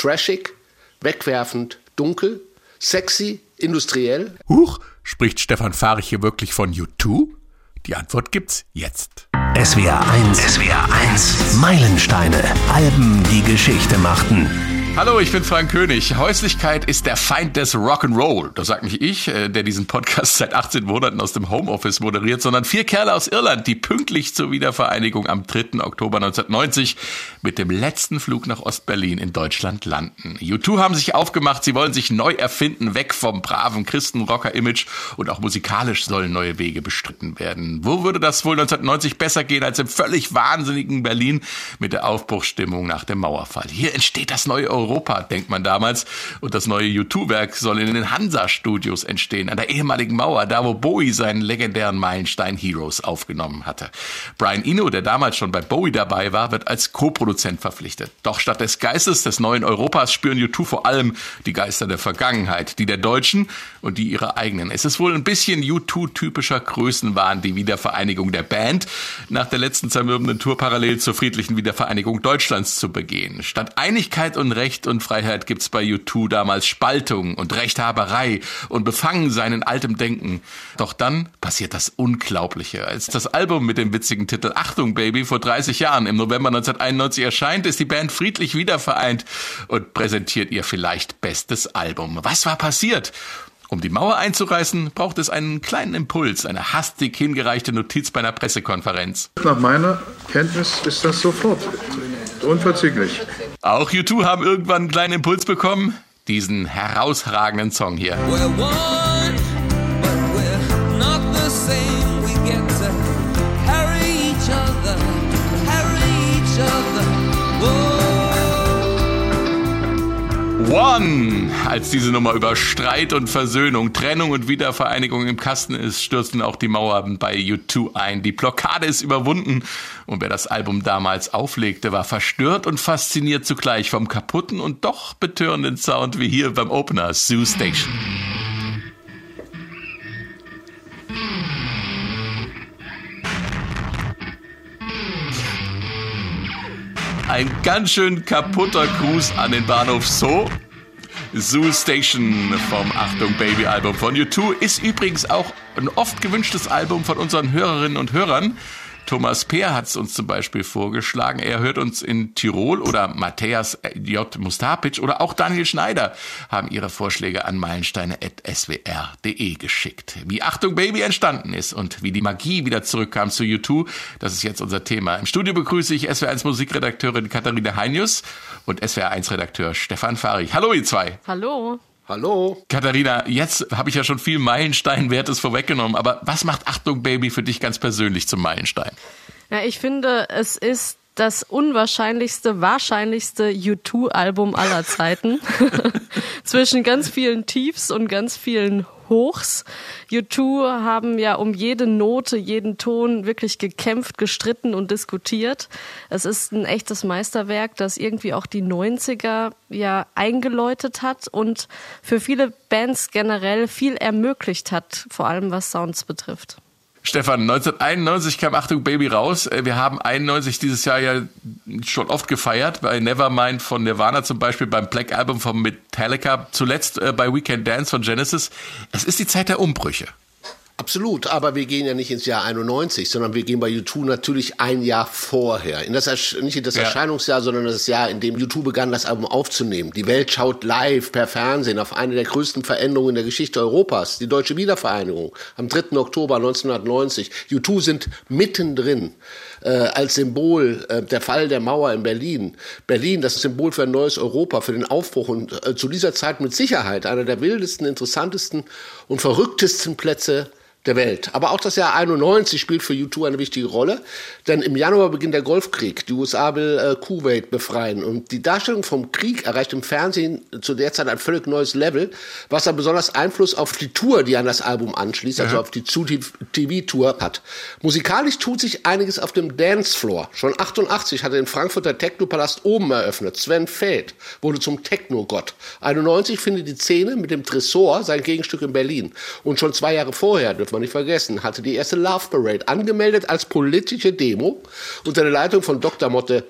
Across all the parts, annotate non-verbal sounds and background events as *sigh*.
Trashig, wegwerfend, dunkel, sexy, industriell? Huch, spricht Stefan Fahrich hier wirklich von U2? Die Antwort gibt's jetzt. SWR 1, SWR 1, Meilensteine, Alben, die Geschichte machten. Hallo, ich bin Frank König. Häuslichkeit ist der Feind des Rock'n'Roll. Das sagt nicht ich, äh, der diesen Podcast *laughs* seit 18 Monaten aus dem Homeoffice moderiert, sondern vier Kerle aus Irland, die pünktlich zur Wiedervereinigung am 3. Oktober 1990 mit dem letzten Flug nach Ostberlin in Deutschland landen. U2 haben sich aufgemacht, sie wollen sich neu erfinden, weg vom braven Christenrocker-Image und auch musikalisch sollen neue Wege bestritten werden. Wo würde das wohl 1990 besser gehen als im völlig wahnsinnigen Berlin mit der Aufbruchsstimmung nach dem Mauerfall? Hier entsteht das neue Europa, denkt man damals. Und das neue U2-Werk soll in den Hansa-Studios entstehen, an der ehemaligen Mauer, da wo Bowie seinen legendären Meilenstein Heroes aufgenommen hatte. Brian Eno, der damals schon bei Bowie dabei war, wird als Co-Produzent verpflichtet. Doch statt des Geistes des neuen Europas spüren U2 vor allem die Geister der Vergangenheit, die der Deutschen und die ihrer eigenen. Es ist wohl ein bisschen U2-typischer Größenwahn, die Wiedervereinigung der Band nach der letzten zermürbenden Tour parallel zur friedlichen Wiedervereinigung Deutschlands zu begehen. Statt Einigkeit und Recht Recht und Freiheit gibt's bei U2 damals Spaltung und Rechthaberei und Befangensein in altem Denken. Doch dann passiert das Unglaubliche. Als das Album mit dem witzigen Titel Achtung Baby vor 30 Jahren im November 1991 erscheint, ist die Band friedlich wiedervereint und präsentiert ihr vielleicht bestes Album. Was war passiert? Um die Mauer einzureißen, braucht es einen kleinen Impuls, eine hastig hingereichte Notiz bei einer Pressekonferenz. Nach meiner Kenntnis ist das sofort. Unverzüglich. Auch U2 haben irgendwann einen kleinen Impuls bekommen. Diesen herausragenden Song hier. One! Als diese Nummer über Streit und Versöhnung, Trennung und Wiedervereinigung im Kasten ist, stürzten auch die Mauern bei U2 ein. Die Blockade ist überwunden und wer das Album damals auflegte, war verstört und fasziniert zugleich vom kaputten und doch betörenden Sound wie hier beim Opener Zoo Station. Ein ganz schön kaputter Gruß an den Bahnhof So. Zoo Station vom Achtung Baby Album von U2 ist übrigens auch ein oft gewünschtes Album von unseren Hörerinnen und Hörern. Thomas Peer hat es uns zum Beispiel vorgeschlagen. Er hört uns in Tirol oder Matthias J. Mustapic oder auch Daniel Schneider haben ihre Vorschläge an meilensteine.swr.de geschickt. Wie Achtung Baby entstanden ist und wie die Magie wieder zurückkam zu U2, das ist jetzt unser Thema. Im Studio begrüße ich SWR1 Musikredakteurin Katharina Heinius und SWR1 Redakteur Stefan Farich. Hallo ihr zwei. Hallo. Hallo. Katharina, jetzt habe ich ja schon viel Meilensteinwertes vorweggenommen, aber was macht Achtung Baby für dich ganz persönlich zum Meilenstein? Ja, ich finde, es ist das unwahrscheinlichste, wahrscheinlichste U2-Album aller Zeiten. *laughs* Zwischen ganz vielen Tiefs und ganz vielen Hochs. U2 haben ja um jede Note, jeden Ton wirklich gekämpft, gestritten und diskutiert. Es ist ein echtes Meisterwerk, das irgendwie auch die 90er ja eingeläutet hat und für viele Bands generell viel ermöglicht hat, vor allem was Sounds betrifft. Stefan, 1991 kam Achtung Baby raus. Äh, wir haben 91 dieses Jahr ja schon oft gefeiert, bei Nevermind von Nirvana zum Beispiel, beim Black Album von Metallica, zuletzt äh, bei Weekend Dance von Genesis. Es ist die Zeit der Umbrüche. Absolut, aber wir gehen ja nicht ins Jahr 91, sondern wir gehen bei U2 natürlich ein Jahr vorher. In das, nicht in das ja. Erscheinungsjahr, sondern das Jahr, in dem U2 begann, das Album aufzunehmen. Die Welt schaut live per Fernsehen auf eine der größten Veränderungen in der Geschichte Europas, die deutsche Wiedervereinigung am 3. Oktober 1990. U2 sind mittendrin äh, als Symbol äh, der Fall der Mauer in Berlin. Berlin, das Symbol für ein neues Europa, für den Aufbruch und äh, zu dieser Zeit mit Sicherheit einer der wildesten, interessantesten und verrücktesten Plätze der Welt. Aber auch das Jahr 91 spielt für U2 eine wichtige Rolle, denn im Januar beginnt der Golfkrieg. Die USA will äh, Kuwait befreien und die Darstellung vom Krieg erreicht im Fernsehen zu der Zeit ein völlig neues Level, was dann besonders Einfluss auf die Tour, die an das Album anschließt, also auf die TV-Tour hat. Musikalisch tut sich einiges auf dem Dancefloor. Schon 88 hatte den Frankfurter Technopalast oben eröffnet. Sven Feld wurde zum Techno-Gott. 91 findet die Szene mit dem Tresor sein Gegenstück in Berlin. Und schon zwei Jahre vorher, darf man nicht vergessen, hatte die erste Love Parade angemeldet als politische Demo unter der Leitung von Dr. Motte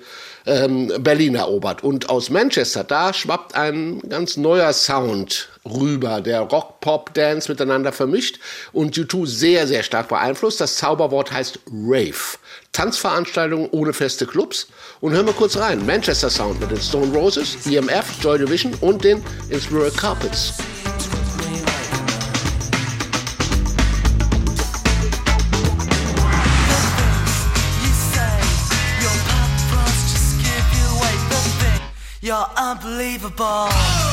ähm, Berlin erobert. Und aus Manchester, da schwappt ein ganz neuer Sound rüber, der Rock, Pop, Dance miteinander vermischt und U2 sehr, sehr stark beeinflusst. Das Zauberwort heißt Rave. Tanzveranstaltungen ohne feste Clubs. Und hören wir kurz rein. Manchester Sound mit den Stone Roses, EMF, Joy Division und den Inspiral Carpets. Unbelievable.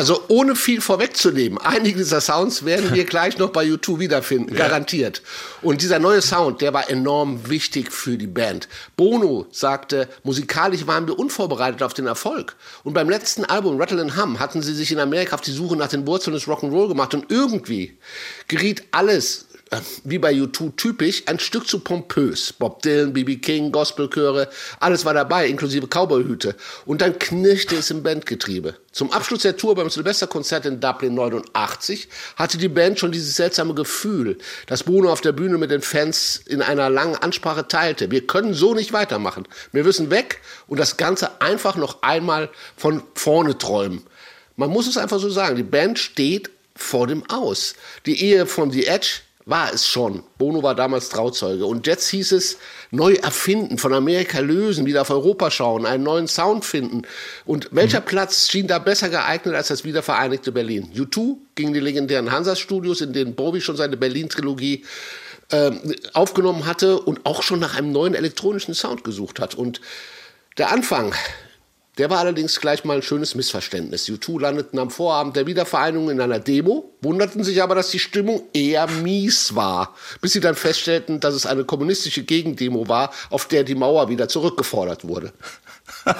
Also ohne viel vorwegzunehmen, einige dieser Sounds werden wir gleich noch bei YouTube wiederfinden, ja. garantiert. Und dieser neue Sound, der war enorm wichtig für die Band. Bono sagte, musikalisch waren wir unvorbereitet auf den Erfolg. Und beim letzten Album Rattle and Hum hatten sie sich in Amerika auf die Suche nach den Wurzeln des Rock'n'Roll gemacht und irgendwie geriet alles wie bei U2 typisch, ein Stück zu pompös. Bob Dylan, B.B. King, Gospelchöre, alles war dabei, inklusive Cowboyhüte. Und dann knirschte es im Bandgetriebe. Zum Abschluss der Tour beim Silvesterkonzert in Dublin 89 hatte die Band schon dieses seltsame Gefühl, das Bruno auf der Bühne mit den Fans in einer langen Ansprache teilte. Wir können so nicht weitermachen. Wir müssen weg und das Ganze einfach noch einmal von vorne träumen. Man muss es einfach so sagen, die Band steht vor dem Aus. Die Ehe von The Edge war es schon. Bono war damals Trauzeuge. Und jetzt hieß es, neu erfinden, von Amerika lösen, wieder auf Europa schauen, einen neuen Sound finden. Und welcher mhm. Platz schien da besser geeignet als das wiedervereinigte Berlin? U2 ging die legendären Hansa-Studios, in denen Bobby schon seine Berlin-Trilogie äh, aufgenommen hatte und auch schon nach einem neuen elektronischen Sound gesucht hat. Und der Anfang der war allerdings gleich mal ein schönes Missverständnis. U2 landeten am Vorabend der Wiedervereinigung in einer Demo, wunderten sich aber, dass die Stimmung eher mies war, bis sie dann feststellten, dass es eine kommunistische Gegendemo war, auf der die Mauer wieder zurückgefordert wurde. *laughs*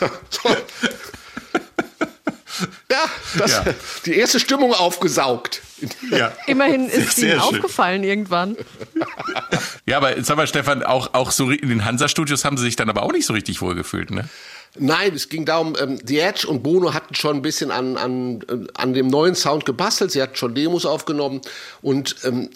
*laughs* so. Ja, das, ja. die erste Stimmung aufgesaugt. Ja. Immerhin ist sehr, ihnen aufgefallen irgendwann. Ja, aber sag mal, Stefan, auch, auch so in den Hansa-Studios haben sie sich dann aber auch nicht so richtig wohlgefühlt, ne? Nein, es ging darum, ähm, The Edge und Bono hatten schon ein bisschen an, an, äh, an dem neuen Sound gebastelt. Sie hatten schon Demos aufgenommen. Und ähm,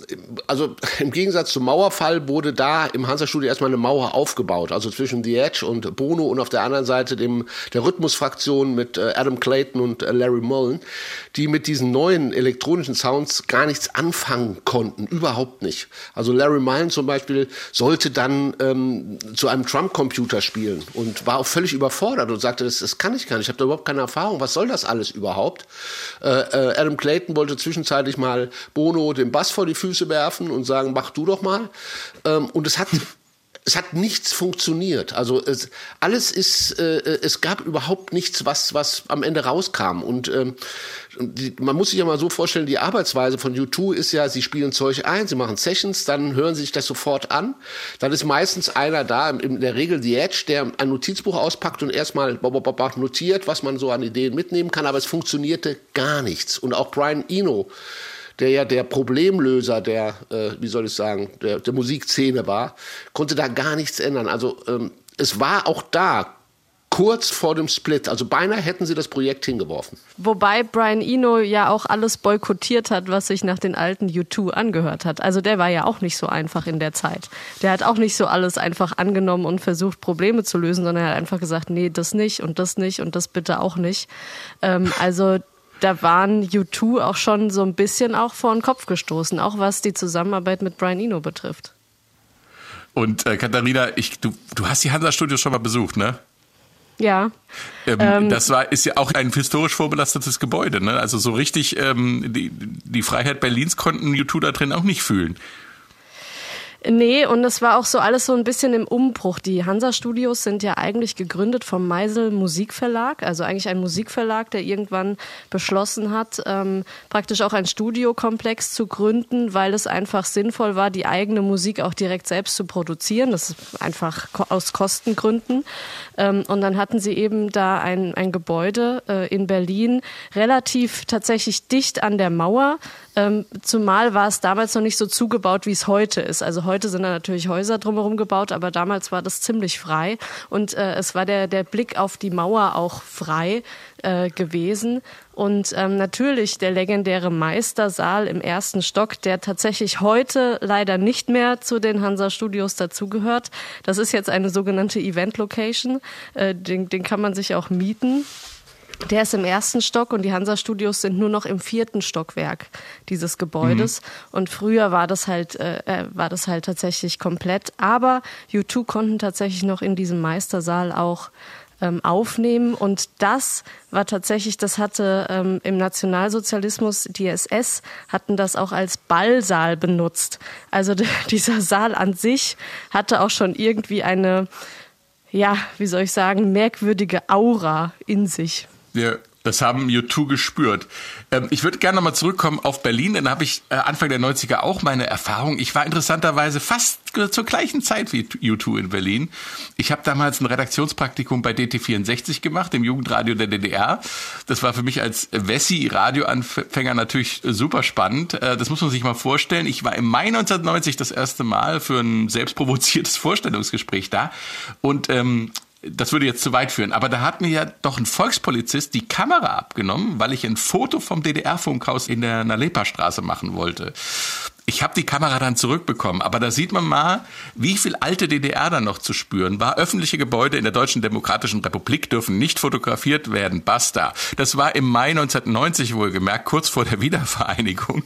also *laughs* im Gegensatz zum Mauerfall wurde da im Hansa-Studio erstmal eine Mauer aufgebaut. Also zwischen The Edge und Bono und auf der anderen Seite dem, der Rhythmusfraktion mit äh, Adam Clayton und äh, Larry Mullen, die mit diesen neuen elektronischen Sounds gar nichts anfangen konnten. Überhaupt nicht. Also Larry Mullen zum Beispiel sollte dann ähm, zu einem Trump-Computer spielen und war auch völlig überfordert überfordert und sagte, das, das kann ich gar nicht, ich habe da überhaupt keine Erfahrung, was soll das alles überhaupt? Äh, äh, Adam Clayton wollte zwischenzeitlich mal Bono den Bass vor die Füße werfen und sagen, mach du doch mal. Ähm, und es hat es hat nichts funktioniert. Also es, alles ist, äh, es gab überhaupt nichts, was, was am Ende rauskam. Und ähm, die, man muss sich ja mal so vorstellen, die Arbeitsweise von U2 ist ja, sie spielen Zeug ein, sie machen Sessions, dann hören sie sich das sofort an. Dann ist meistens einer da, in der Regel die Edge, der ein Notizbuch auspackt und erstmal notiert, was man so an Ideen mitnehmen kann. Aber es funktionierte gar nichts. Und auch Brian Eno, der ja der Problemlöser der, äh, wie soll ich sagen, der, der Musikszene war, konnte da gar nichts ändern. Also ähm, es war auch da kurz vor dem Split. Also beinahe hätten sie das Projekt hingeworfen. Wobei Brian Eno ja auch alles boykottiert hat, was sich nach den alten U2 angehört hat. Also der war ja auch nicht so einfach in der Zeit. Der hat auch nicht so alles einfach angenommen und versucht, Probleme zu lösen, sondern er hat einfach gesagt, nee, das nicht und das nicht und das bitte auch nicht. Ähm, also da waren U2 auch schon so ein bisschen auch vor den Kopf gestoßen, auch was die Zusammenarbeit mit Brian Eno betrifft. Und äh, Katharina, ich, du, du hast die Hansa-Studios schon mal besucht, ne? Ja. Ähm, ähm, das war, ist ja auch ein historisch vorbelastetes Gebäude, ne? Also so richtig ähm, die, die Freiheit Berlins konnten U2 da drin auch nicht fühlen. Nee, und es war auch so alles so ein bisschen im Umbruch. Die Hansa-Studios sind ja eigentlich gegründet vom Meisel Musikverlag, also eigentlich ein Musikverlag, der irgendwann beschlossen hat, ähm, praktisch auch ein Studiokomplex zu gründen, weil es einfach sinnvoll war, die eigene Musik auch direkt selbst zu produzieren. Das ist einfach aus Kostengründen. Ähm, und dann hatten sie eben da ein, ein Gebäude äh, in Berlin, relativ tatsächlich dicht an der Mauer, Ähm, zumal war es damals noch nicht so zugebaut, wie es heute ist. Also heute sind da natürlich Häuser drumherum gebaut, aber damals war das ziemlich frei. Und äh, es war der, der Blick auf die Mauer auch frei äh, gewesen. Und ähm, natürlich der legendäre Meistersaal im ersten Stock, der tatsächlich heute leider nicht mehr zu den Hansa Studios dazugehört. Das ist jetzt eine sogenannte Event Location. Äh, den, den kann man sich auch mieten. Der ist im ersten Stock und die Hansa Studios sind nur noch im vierten Stockwerk dieses Gebäudes. Mhm. Und früher war das halt, äh, äh war das halt tatsächlich komplett. Aber U2 konnten tatsächlich noch in diesem Meistersaal auch ähm, aufnehmen. Und das war tatsächlich, das hatte ähm, im Nationalsozialismus, die SS hatten das auch als Ballsaal benutzt. Also *laughs* dieser Saal an sich hatte auch schon irgendwie eine, ja, wie soll ich sagen, merkwürdige Aura in sich. Ja, das haben U2 gespürt. Ähm, ich würde gerne nochmal zurückkommen auf Berlin, denn da habe ich äh, Anfang der 90er auch meine Erfahrung. Ich war interessanterweise fast zur gleichen Zeit wie U2 in Berlin. Ich habe damals ein Redaktionspraktikum bei DT64 gemacht, dem Jugendradio der DDR. Das war für mich als Wessi-Radioanfänger natürlich super spannend. Äh, das muss man sich mal vorstellen. Ich war im Mai 1990 das erste Mal für ein selbstprovoziertes *laughs* Vorstellungsgespräch da und ähm, das würde jetzt zu weit führen, aber da hat mir ja doch ein Volkspolizist die Kamera abgenommen, weil ich ein Foto vom DDR-Funkhaus in der Nalepa-Straße machen wollte. Ich habe die Kamera dann zurückbekommen, aber da sieht man mal, wie viel alte DDR da noch zu spüren war. Öffentliche Gebäude in der Deutschen Demokratischen Republik dürfen nicht fotografiert werden. Basta. Das war im Mai 1990 wohlgemerkt, kurz vor der Wiedervereinigung.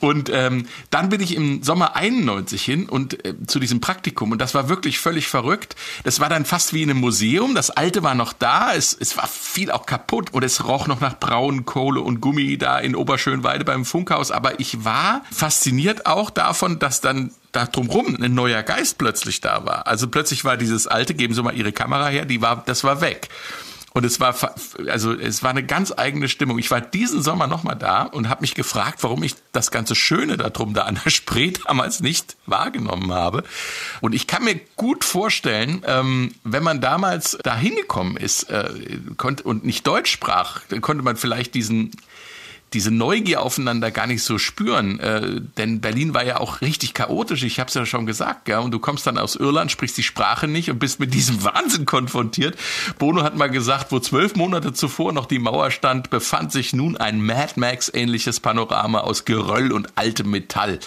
Und ähm, dann bin ich im Sommer 91 hin und äh, zu diesem Praktikum und das war wirklich völlig verrückt. Das war dann fast wie in einem Museum. Das Alte war noch da. Es, es war viel auch kaputt und es roch noch nach Braunkohle und Gummi da in Oberschönweide beim Funkhaus. Aber ich war fasziniert profitiert auch davon, dass dann da drumrum ein neuer Geist plötzlich da war. Also plötzlich war dieses alte, geben Sie mal Ihre Kamera her, die war, das war weg. Und es war, also es war eine ganz eigene Stimmung. Ich war diesen Sommer nochmal da und habe mich gefragt, warum ich das ganze Schöne da drum da an der Spree *laughs* damals nicht wahrgenommen habe. Und ich kann mir gut vorstellen, ähm, wenn man damals da hingekommen ist äh, und nicht Deutsch sprach, dann konnte man vielleicht diesen diese Neugier aufeinander gar nicht so spüren. Äh, denn Berlin war ja auch richtig chaotisch, ich habe es ja schon gesagt. Ja, und du kommst dann aus Irland, sprichst die Sprache nicht und bist mit diesem *laughs* Wahnsinn konfrontiert. Bono hat mal gesagt, wo zwölf Monate zuvor noch die Mauer stand, befand sich nun ein Mad Max-ähnliches Panorama aus Geröll und altem Metall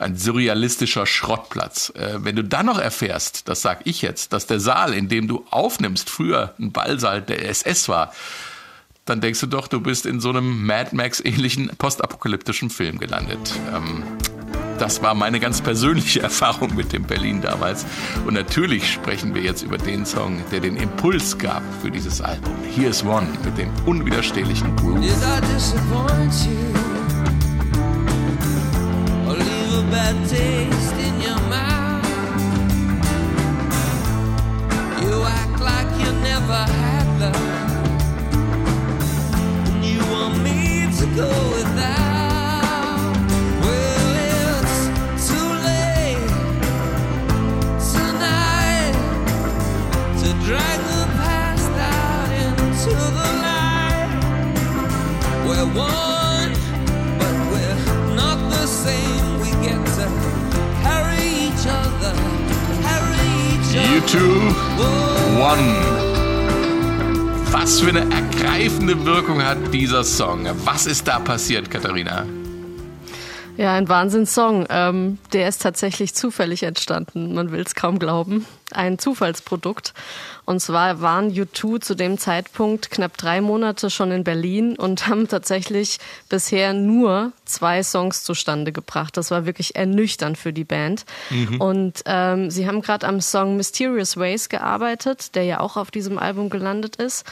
ein surrealistischer Schrottplatz. Äh, wenn du dann noch erfährst, das sag ich jetzt, dass der Saal, in dem du aufnimmst, früher ein Ballsaal der SS war, dann denkst du doch, du bist in so einem Mad Max-ähnlichen postapokalyptischen Film gelandet. Ähm, das war meine ganz persönliche *laughs* Erfahrung mit dem Berlin damals. Und natürlich sprechen wir jetzt über den Song, der den Impuls gab für dieses Album. Hier ist One mit dem unwiderstehlichen Groove. Did I disappoint you? Or leave a bad taste in your mouth? You act like you never had love. You two, one. Was für eine ergreifende Wirkung hat dieser Song? Was ist da passiert, Katharina? Ja, ein Wahnsinnssong. Ähm, der ist tatsächlich zufällig entstanden. Man will es kaum glauben. Ein Zufallsprodukt. Und zwar waren U2 zu dem Zeitpunkt knapp drei Monate schon in Berlin und *laughs* haben tatsächlich bisher nur zwei Songs zustande gebracht. Das war wirklich ernüchternd für die Band. Mhm. Und ähm, sie haben gerade am Song Mysterious Ways gearbeitet, der ja auch auf diesem Album gelandet ist.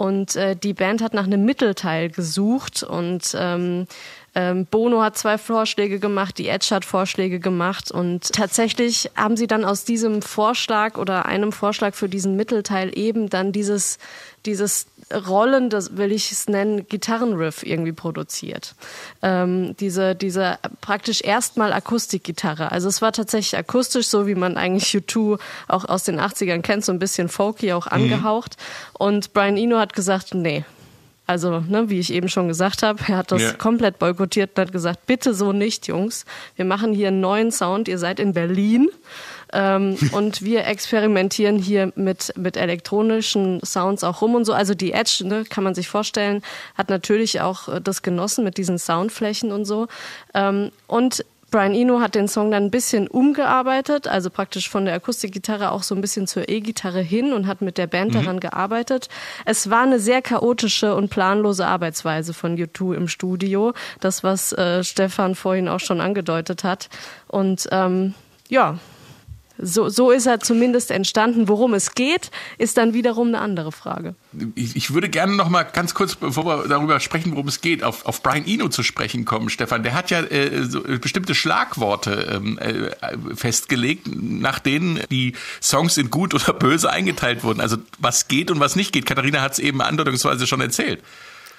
Und äh, die Band hat nach einem Mittelteil gesucht und ähm, ähm, Bono hat zwei Vorschläge gemacht, die Edge hat Vorschläge gemacht und tatsächlich haben sie dann aus diesem Vorschlag oder einem Vorschlag für diesen Mittelteil eben dann dieses dieses Rollen, das will ich es nennen, Gitarrenriff irgendwie produziert. Ähm, diese, diese praktisch erstmal Akustikgitarre. Also es war tatsächlich akustisch, so wie man eigentlich U2 auch aus den 80ern kennt, so ein bisschen folky auch mhm. angehaucht. Mhm. Und Brian Eno hat gesagt, nee, Also, ne, wie ich eben schon gesagt habe, er hat das Ja. komplett boykottiert und hat gesagt, bitte so nicht, Jungs. Wir machen hier einen neuen Sound. Ihr seid in Berlin. Ähm, und wir experimentieren hier mit, mit elektronischen Sounds auch rum und so. Also die Edge, ne, kann man sich vorstellen, hat natürlich auch äh, das genossen mit diesen Soundflächen und so. Ähm, und Brian Eno hat den Song dann ein bisschen umgearbeitet, also praktisch von der Akustikgitarre auch so ein bisschen zur E-Gitarre hin und hat mit der Band daran gearbeitet. Es war eine sehr chaotische und planlose Arbeitsweise von U2 im Studio. Das, was äh, Stefan vorhin auch schon angedeutet hat. Und ähm, ja, so, so ist er zumindest entstanden. Worum es geht, ist dann wiederum eine andere Frage. Ich, ich würde gerne noch mal ganz kurz, bevor wir darüber sprechen, worum es geht, auf, auf Brian Eno zu sprechen kommen, Stefan. Der hat ja äh, so bestimmte Schlagworte ähm, äh, festgelegt, nach denen die Songs in gut oder böse eingeteilt wurden. Also was geht und was nicht geht. Katharina hat es eben andeutungsweise schon erzählt.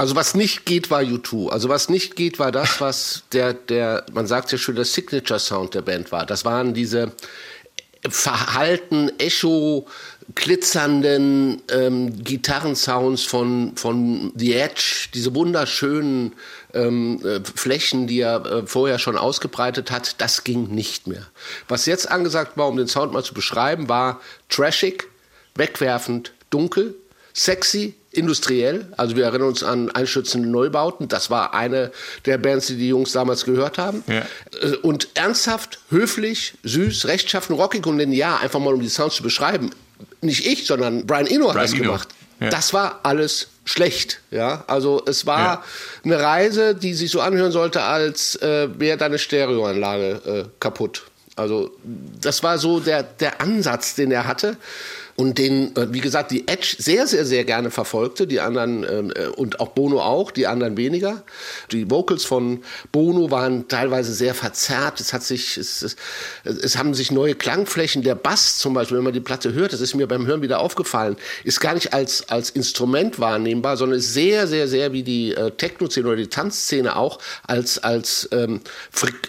Also was nicht geht, war U2. Also was nicht geht, war das, was der, der, man sagt ja schon, der Signature-Sound der Band war. Das waren diese verhalten, Echo, glitzernden ähm, Gitarrensounds von, von The Edge, diese wunderschönen ähm, äh, Flächen, die er äh, vorher schon ausgebreitet hat, das ging nicht mehr. Was jetzt angesagt war, um den Sound mal zu beschreiben, war trashig, wegwerfend, dunkel, sexy, industriell. Also wir erinnern uns an einstürzende Neubauten. Das war eine der Bands, die die Jungs damals gehört haben. Ja. Äh, Und ernsthaft, höflich, süß, rechtschaffen, rockig und linear, einfach mal um die Sounds zu beschreiben. Nicht ich, sondern Brian Eno hat Brian das Eno. gemacht. Ja. Das war alles schlecht. Ja, also es war Ja. eine Reise, die sich so anhören sollte, als äh, wäre deine Stereoanlage äh, kaputt. Also das war so der, der Ansatz, den er hatte und den, äh, wie gesagt, die Edge sehr, sehr, sehr gerne verfolgte, die anderen ähm, äh, und auch Bono auch, die anderen weniger. Die Vocals von Bono waren teilweise sehr verzerrt. Es hat sich, es, es, es haben sich neue Klangflächen. Der Bass zum Beispiel, wenn man die Platte hört, das ist mir beim Hören wieder aufgefallen, ist gar nicht als, als Instrument wahrnehmbar, sondern ist sehr, sehr, sehr wie die äh, Techno-Szene oder die Tanzszene auch als, als, ähm,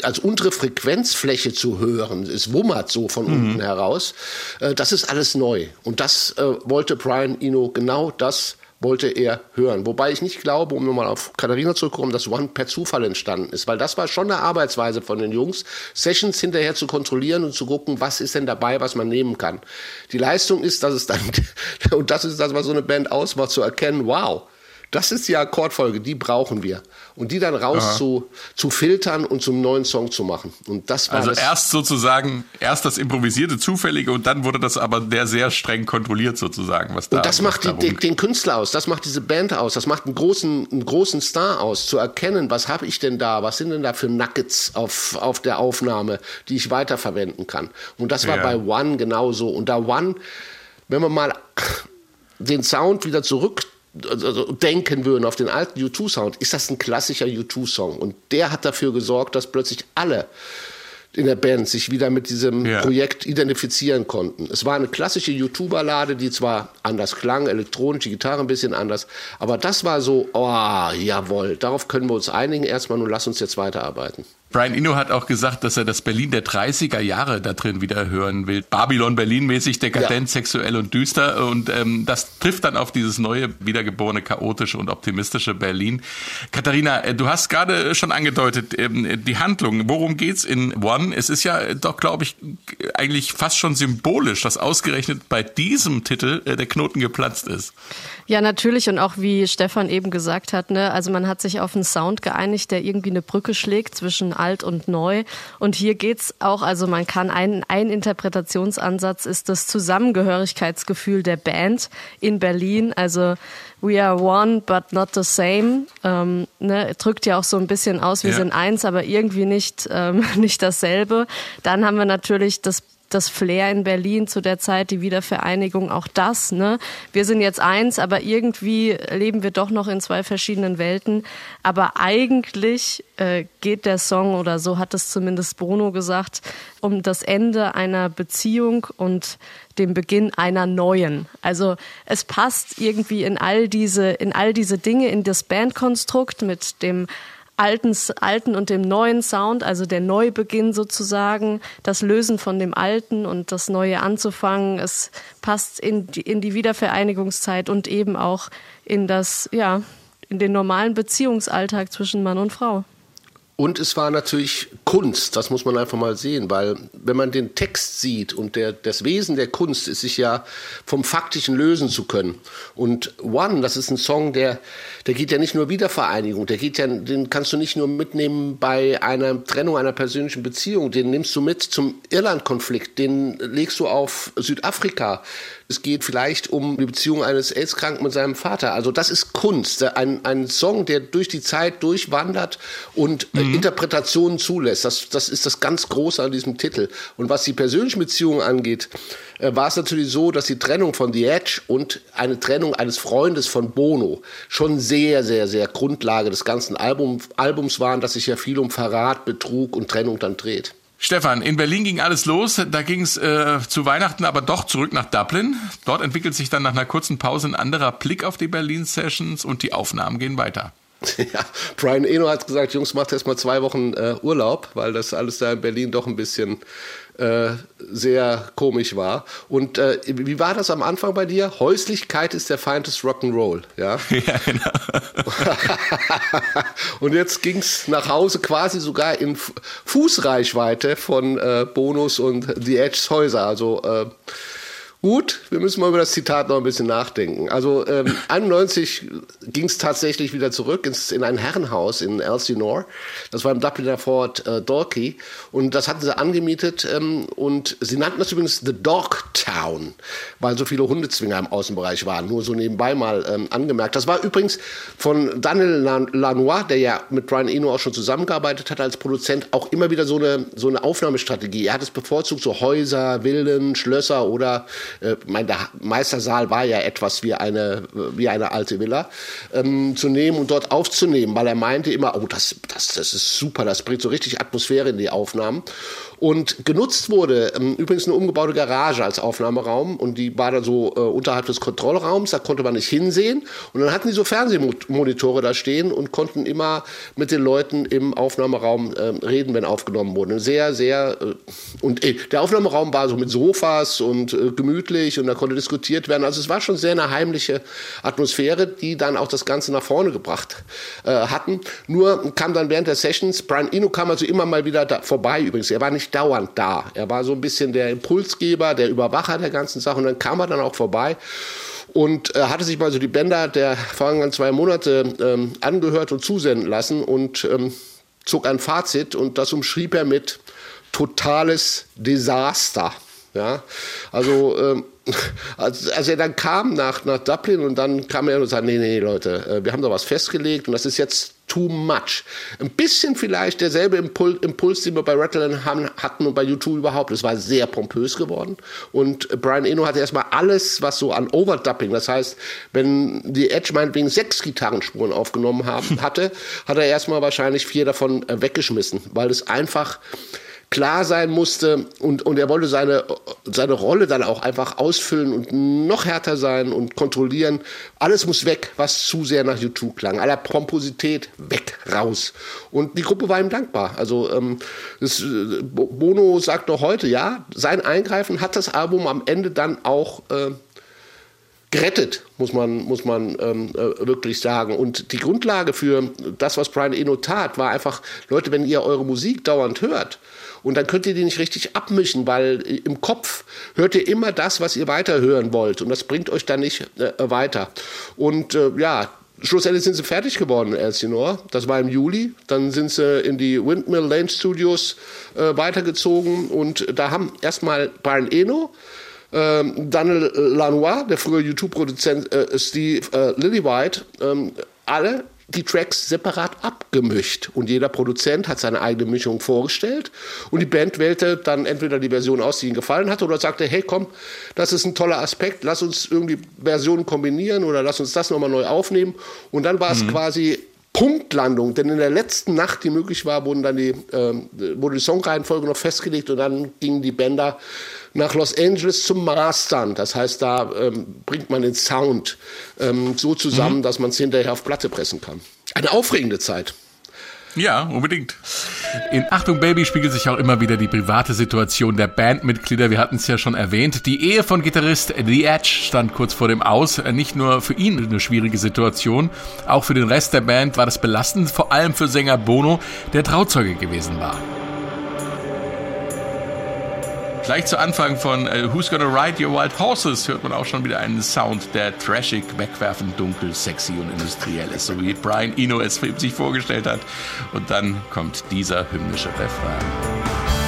als untere Frequenzfläche zu hören. Es wummert so von unten heraus. Äh, das ist alles neu. Und das äh, wollte Brian Eno, genau das wollte er hören. Wobei ich nicht glaube, um nochmal auf Katharina zurückzukommen, dass One per Zufall entstanden ist, weil das war schon eine Arbeitsweise von den Jungs, Sessions hinterher zu kontrollieren und zu gucken, was ist denn dabei, was man nehmen kann. Die Leistung ist, dass es dann, *laughs* und das ist das, was so eine Band ausmacht, zu erkennen, wow, das ist die Akkordfolge, die brauchen wir. Und die dann raus zu, zu filtern und zum neuen Song zu machen. Und das war Also das. erst sozusagen, erst das improvisierte, zufällige und dann wurde das aber der sehr streng kontrolliert sozusagen, was da Und das macht die, den, den Künstler aus, das macht diese Band aus, das macht einen großen, einen großen Star aus, zu erkennen, was habe ich denn da, was sind denn da für Nuggets auf, auf der Aufnahme, die ich weiterverwenden kann. Und das war Ja. bei One genauso. Und da One, wenn wir mal den Sound wieder zurück also denken würden auf den alten U2-Sound, ist das ein klassischer U2-Song. Und der hat dafür gesorgt, dass plötzlich alle in der Band sich wieder mit diesem Ja. Projekt identifizieren konnten. Es war eine klassische U2-Ballade, die zwar anders klang, elektronisch, die Gitarre ein bisschen anders, aber das war so, oh, jawohl, darauf können wir uns einigen erstmal und lass uns jetzt weiterarbeiten. Brian Eno hat auch gesagt, dass er das Berlin der 30er Jahre da drin wieder hören will. Babylon Berlin mäßig, dekadent, sexuell und düster. Und ähm, das trifft dann auf dieses neue, wiedergeborene, chaotische und optimistische Berlin. Katharina, äh, du hast gerade schon angedeutet, ähm, die Handlung. Worum geht's in One? Es ist ja doch, glaube ich, eigentlich fast schon symbolisch, dass ausgerechnet bei diesem Titel äh, der Knoten geplatzt ist. Ja, natürlich und auch wie Stefan eben gesagt hat, ne, also man hat sich auf einen Sound geeinigt, der irgendwie eine Brücke schlägt zwischen alt und neu. Und hier geht's auch, also man kann ein, ein Interpretationsansatz ist das Zusammengehörigkeitsgefühl der Band in Berlin. Also we are one, but not the same. Ähm, ne, drückt ja auch so ein bisschen aus, wir Ja. sind eins, aber irgendwie nicht, ähm, *laughs* nicht dasselbe. Dann haben wir natürlich das das Flair in Berlin zu der Zeit, die Wiedervereinigung, auch das. Ne? Wir sind jetzt eins, aber irgendwie leben wir doch noch in zwei verschiedenen Welten. Aber eigentlich äh, geht der Song, oder so hat es zumindest Bruno gesagt, um das Ende einer Beziehung und dem Beginn einer neuen. Also es passt irgendwie in all diese, in all diese Dinge, in das Bandkonstrukt mit dem alten, alten und dem neuen Sound, also der Neubeginn sozusagen, das Lösen von dem Alten und das Neue anzufangen. Es passt in die, in die Wiedervereinigungszeit und eben auch in das, ja, in den normalen Beziehungsalltag zwischen Mann und Frau. Und es war natürlich Kunst, das muss man einfach mal sehen, weil wenn man den Text sieht und der, das Wesen der Kunst ist sich ja vom Faktischen lösen zu können. Und One, das ist ein Song, der, der geht ja nicht nur Wiedervereinigung, der geht ja, den kannst du nicht nur mitnehmen bei einer Trennung einer persönlichen Beziehung, den nimmst du mit zum Irland-Konflikt, den legst du auf Südafrika, es geht vielleicht um die Beziehung eines AIDS-Kranken mit seinem Vater. Also das ist Kunst. Ein, ein Song, der durch die Zeit durchwandert und mhm. Interpretationen zulässt. Das, das ist das ganz Große an diesem Titel. Und was die persönlichen Beziehungen angeht, äh, war es natürlich so, dass die Trennung von The Edge und eine Trennung eines Freundes von Bono schon sehr, sehr, sehr Grundlage des ganzen Album, Albums waren, dass sich ja viel um Verrat, Betrug und Trennung dann dreht. Stefan, in Berlin ging alles los. Da ging es äh, zu Weihnachten aber doch zurück nach Dublin. Dort entwickelt sich dann nach einer kurzen Pause ein anderer Blick auf die Berlin-Sessions und die Aufnahmen gehen weiter. *laughs* Ja, Brian Eno hat gesagt, Jungs, macht erst mal zwei Wochen äh, Urlaub, weil das alles da in Berlin doch ein bisschen äh, sehr komisch war. Und äh, wie war das am Anfang bei dir? Häuslichkeit ist der Feind des Rock'n'Roll, ja? *laughs* Ja, genau. *laughs* und jetzt ging es nach Hause quasi sogar in Fußreichweite von äh, Bonus und The Edge's Häuser. Also äh, Gut, wir müssen mal über das Zitat noch ein bisschen nachdenken. Also ähm, 91 ging es tatsächlich wieder zurück ins, in ein Herrenhaus in Elsinore. Das war im Dubliner Fort äh, Dalkey. Und das hatten sie angemietet. Ähm, und sie nannten das übrigens The Dog Town, weil so viele Hundezwinger im Außenbereich waren. Nur so nebenbei mal ähm, angemerkt. Das war übrigens von Daniel Lanois, der ja mit Brian Eno auch schon zusammengearbeitet hat als Produzent, auch immer wieder so eine, so eine Aufnahmestrategie. Er hat es bevorzugt, so Häuser, Villen, Schlösser oder äh, mein, der Meistersaal war ja etwas wie eine, wie eine alte Villa, ähm, zu nehmen und dort aufzunehmen, weil er meinte immer, oh, das, das, das ist super, das bringt so richtig Atmosphäre in die Aufnahmen. Und genutzt wurde ähm, übrigens eine umgebaute Garage als Aufnahmeraum und die war dann so äh, unterhalb des Kontrollraums, da konnte man nicht hinsehen. Und dann hatten die so Fernsehmonitore da stehen und konnten immer mit den Leuten im Aufnahmeraum äh, reden, wenn aufgenommen wurde. Sehr, sehr, äh, und äh, der Aufnahmeraum war so mit Sofas und äh, gemütlich und da konnte diskutiert werden. Also es war schon sehr eine heimliche Atmosphäre, die dann auch das Ganze nach vorne gebracht äh, hatten. Nur kam dann während der Sessions, Brian Eno kam also immer mal wieder da vorbei übrigens. Er war nicht dauernd da. Er war so ein bisschen der Impulsgeber, der Überwacher der ganzen Sache und dann kam er dann auch vorbei und äh, hatte sich mal so die Bänder der vergangenen zwei Monate ähm, angehört und zusenden lassen und ähm, zog ein Fazit und das umschrieb er mit totales Desaster. Ja, also ähm, *laughs* als, als er dann kam nach, nach Dublin und dann kam er und sagte, nee, nee, Leute, äh, wir haben da was festgelegt und das ist jetzt too much. Ein bisschen vielleicht derselbe Impuls, Impuls den wir bei Rattle hatten und bei YouTube überhaupt. Es war sehr pompös geworden. Und Brian Eno hatte erstmal alles, was so an Overdubbing, das heißt, wenn die Edge meinetwegen sechs Gitarrenspuren aufgenommen haben, *laughs* hatte, hat er erstmal wahrscheinlich vier davon äh, weggeschmissen, weil es einfach klar sein musste und, und er wollte seine, seine Rolle dann auch einfach ausfüllen und noch härter sein und kontrollieren. Alles muss weg, was zu sehr nach YouTube klang. Aller Pomposität weg, raus. Und die Gruppe war ihm dankbar. Also ähm, das, Bono sagt noch heute, ja, sein Eingreifen hat das Album am Ende dann auch äh, gerettet, muss man, muss man ähm, äh, wirklich sagen. Und die Grundlage für das, was Brian Eno tat, war einfach, Leute, wenn ihr eure Musik dauernd hört, und dann könnt ihr die nicht richtig abmischen, weil im Kopf hört ihr immer das, was ihr weiterhören wollt. Und das bringt euch dann nicht äh, weiter. Und äh, ja, Schlussendlich sind sie fertig geworden, Elsinore. Das war im Juli. Dann sind sie in die Windmill Lane Studios äh, weitergezogen und da haben erstmal Brian Eno, äh, Daniel Lanois, der frühere YouTube-Produzent äh, Steve äh, Lillywhite, ähm, alle die Tracks separat abgemischt. Und jeder Produzent hat seine eigene Mischung vorgestellt. Und die Band wählte dann entweder die Version aus, die ihnen gefallen hat oder sagte, hey komm, das ist ein toller Aspekt, lass uns irgendwie Versionen kombinieren oder lass uns das nochmal neu aufnehmen. Und dann war es mhm. quasi Punktlandung, denn in der letzten Nacht, die möglich war, wurden dann die, äh, wurde die Songreihenfolge noch festgelegt und dann gingen die Bänder nach Los Angeles zum Mastern. Das heißt, da ähm, bringt man den Sound ähm, so zusammen, mhm. dass man es hinterher auf Platte pressen kann. Eine aufregende Zeit. Ja, unbedingt. In Achtung Baby spiegelt sich auch immer wieder die private Situation der Bandmitglieder. Wir hatten es ja schon erwähnt. Die Ehe von Gitarrist The Edge stand kurz vor dem Aus. Nicht nur für ihn eine schwierige Situation, auch für den Rest der Band war das belastend, vor allem für Sänger Bono, der Trauzeuge gewesen war. Gleich zu Anfang von äh, Who's Gonna Ride Your Wild Horses hört man auch schon wieder einen Sound, der trashig, wegwerfend, dunkel, sexy und industriell ist, so wie Brian Eno es sich vorgestellt hat. Und dann kommt dieser hymnische Refrain.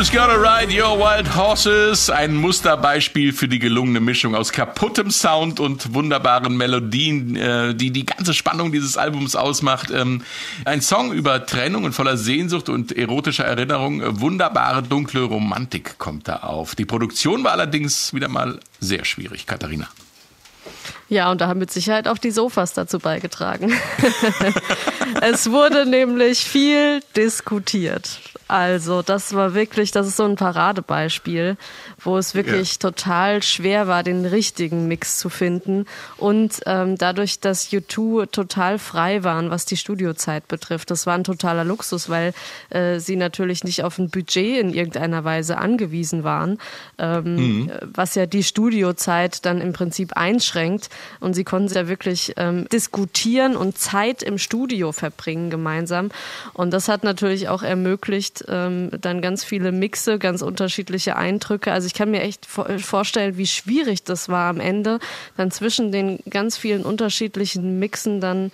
Who's Gonna Ride Your Wild Horses? Ein Musterbeispiel für die gelungene Mischung aus kaputtem Sound und wunderbaren Melodien, äh, die die ganze Spannung dieses Albums ausmacht. Ähm, ein Song über Trennung und voller Sehnsucht und erotischer Erinnerung. Wunderbare dunkle Romantik kommt da auf. Die Produktion war allerdings wieder mal sehr schwierig, Katharina. Ja, und da haben mit Sicherheit auch die Sofas dazu beigetragen. *laughs* es wurde nämlich viel diskutiert. Also, das war wirklich, das ist so ein Paradebeispiel, wo es wirklich ja. total schwer war, den richtigen Mix zu finden. Und ähm, dadurch, dass U2 total frei waren, was die Studiozeit betrifft, das war ein totaler Luxus, weil äh, sie natürlich nicht auf ein Budget in irgendeiner Weise angewiesen waren, ähm, mhm. was ja die Studiozeit dann im Prinzip einschränkt. Und sie konnten ja wirklich ähm, diskutieren und Zeit im Studio verbringen gemeinsam. Und das hat natürlich auch ermöglicht, ähm, dann ganz viele Mixe, ganz unterschiedliche Eindrücke. Also ich kann mir echt vorstellen, wie schwierig das war am Ende, dann zwischen den ganz vielen unterschiedlichen Mixen dann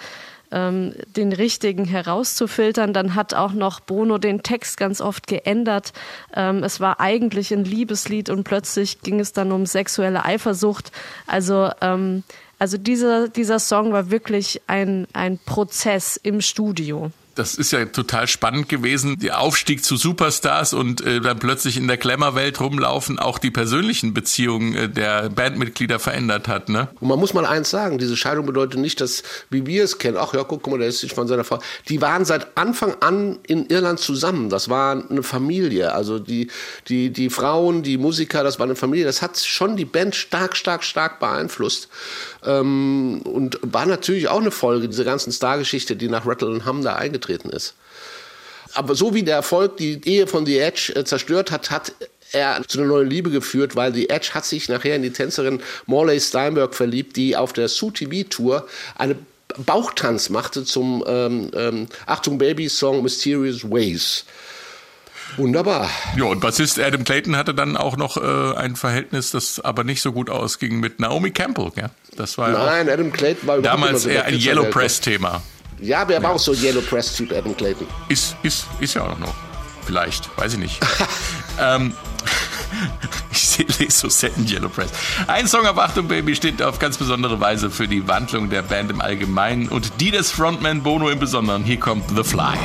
ähm, den richtigen herauszufiltern. Dann hat auch noch Bono den Text ganz oft geändert. Ähm, es war eigentlich ein Liebeslied und plötzlich ging es dann um sexuelle Eifersucht. Also ähm, also dieser, dieser Song war wirklich ein, ein Prozess im Studio das ist ja total spannend gewesen, der Aufstieg zu Superstars und äh, dann plötzlich in der Glamour-Welt rumlaufen, auch die persönlichen Beziehungen äh, der Bandmitglieder verändert hat. Ne? Und man muss mal eins sagen, diese Scheidung bedeutet nicht, dass, wie wir es kennen, ach ja, guck mal, der ist sich von seiner Frau, die waren seit Anfang an in Irland zusammen, das war eine Familie, also die, die, die Frauen, die Musiker, das war eine Familie, das hat schon die Band stark, stark, stark beeinflusst ähm, und war natürlich auch eine Folge dieser ganzen Stargeschichte, die nach Rattle und Hum da eingetreten ist. Aber so wie der Erfolg die Ehe von The Edge äh, zerstört hat, hat er zu einer neuen Liebe geführt, weil The Edge hat sich nachher in die Tänzerin Morley Steinberg verliebt, die auf der Sue TV Tour eine Bauchtanz machte zum ähm, ähm, Achtung Baby Song Mysterious Ways. Wunderbar. Ja, und Bassist Adam Clayton hatte dann auch noch äh, ein Verhältnis, das aber nicht so gut ausging mit Naomi Campbell. Ja? Das war Nein, Adam Clayton war damals eher ein Yellow Press Thema. Ja, aber er war ja. auch so Yellow Press-Typ, Adam Clayton. Ist, ist, ist ja auch noch. Vielleicht, weiß ich nicht. *laughs* ähm, *laughs* ich lese so selten Yellow Press. Ein Song auf Achtung Baby steht auf ganz besondere Weise für die Wandlung der Band im Allgemeinen und die des Frontman Bono im Besonderen. Hier kommt The Fly.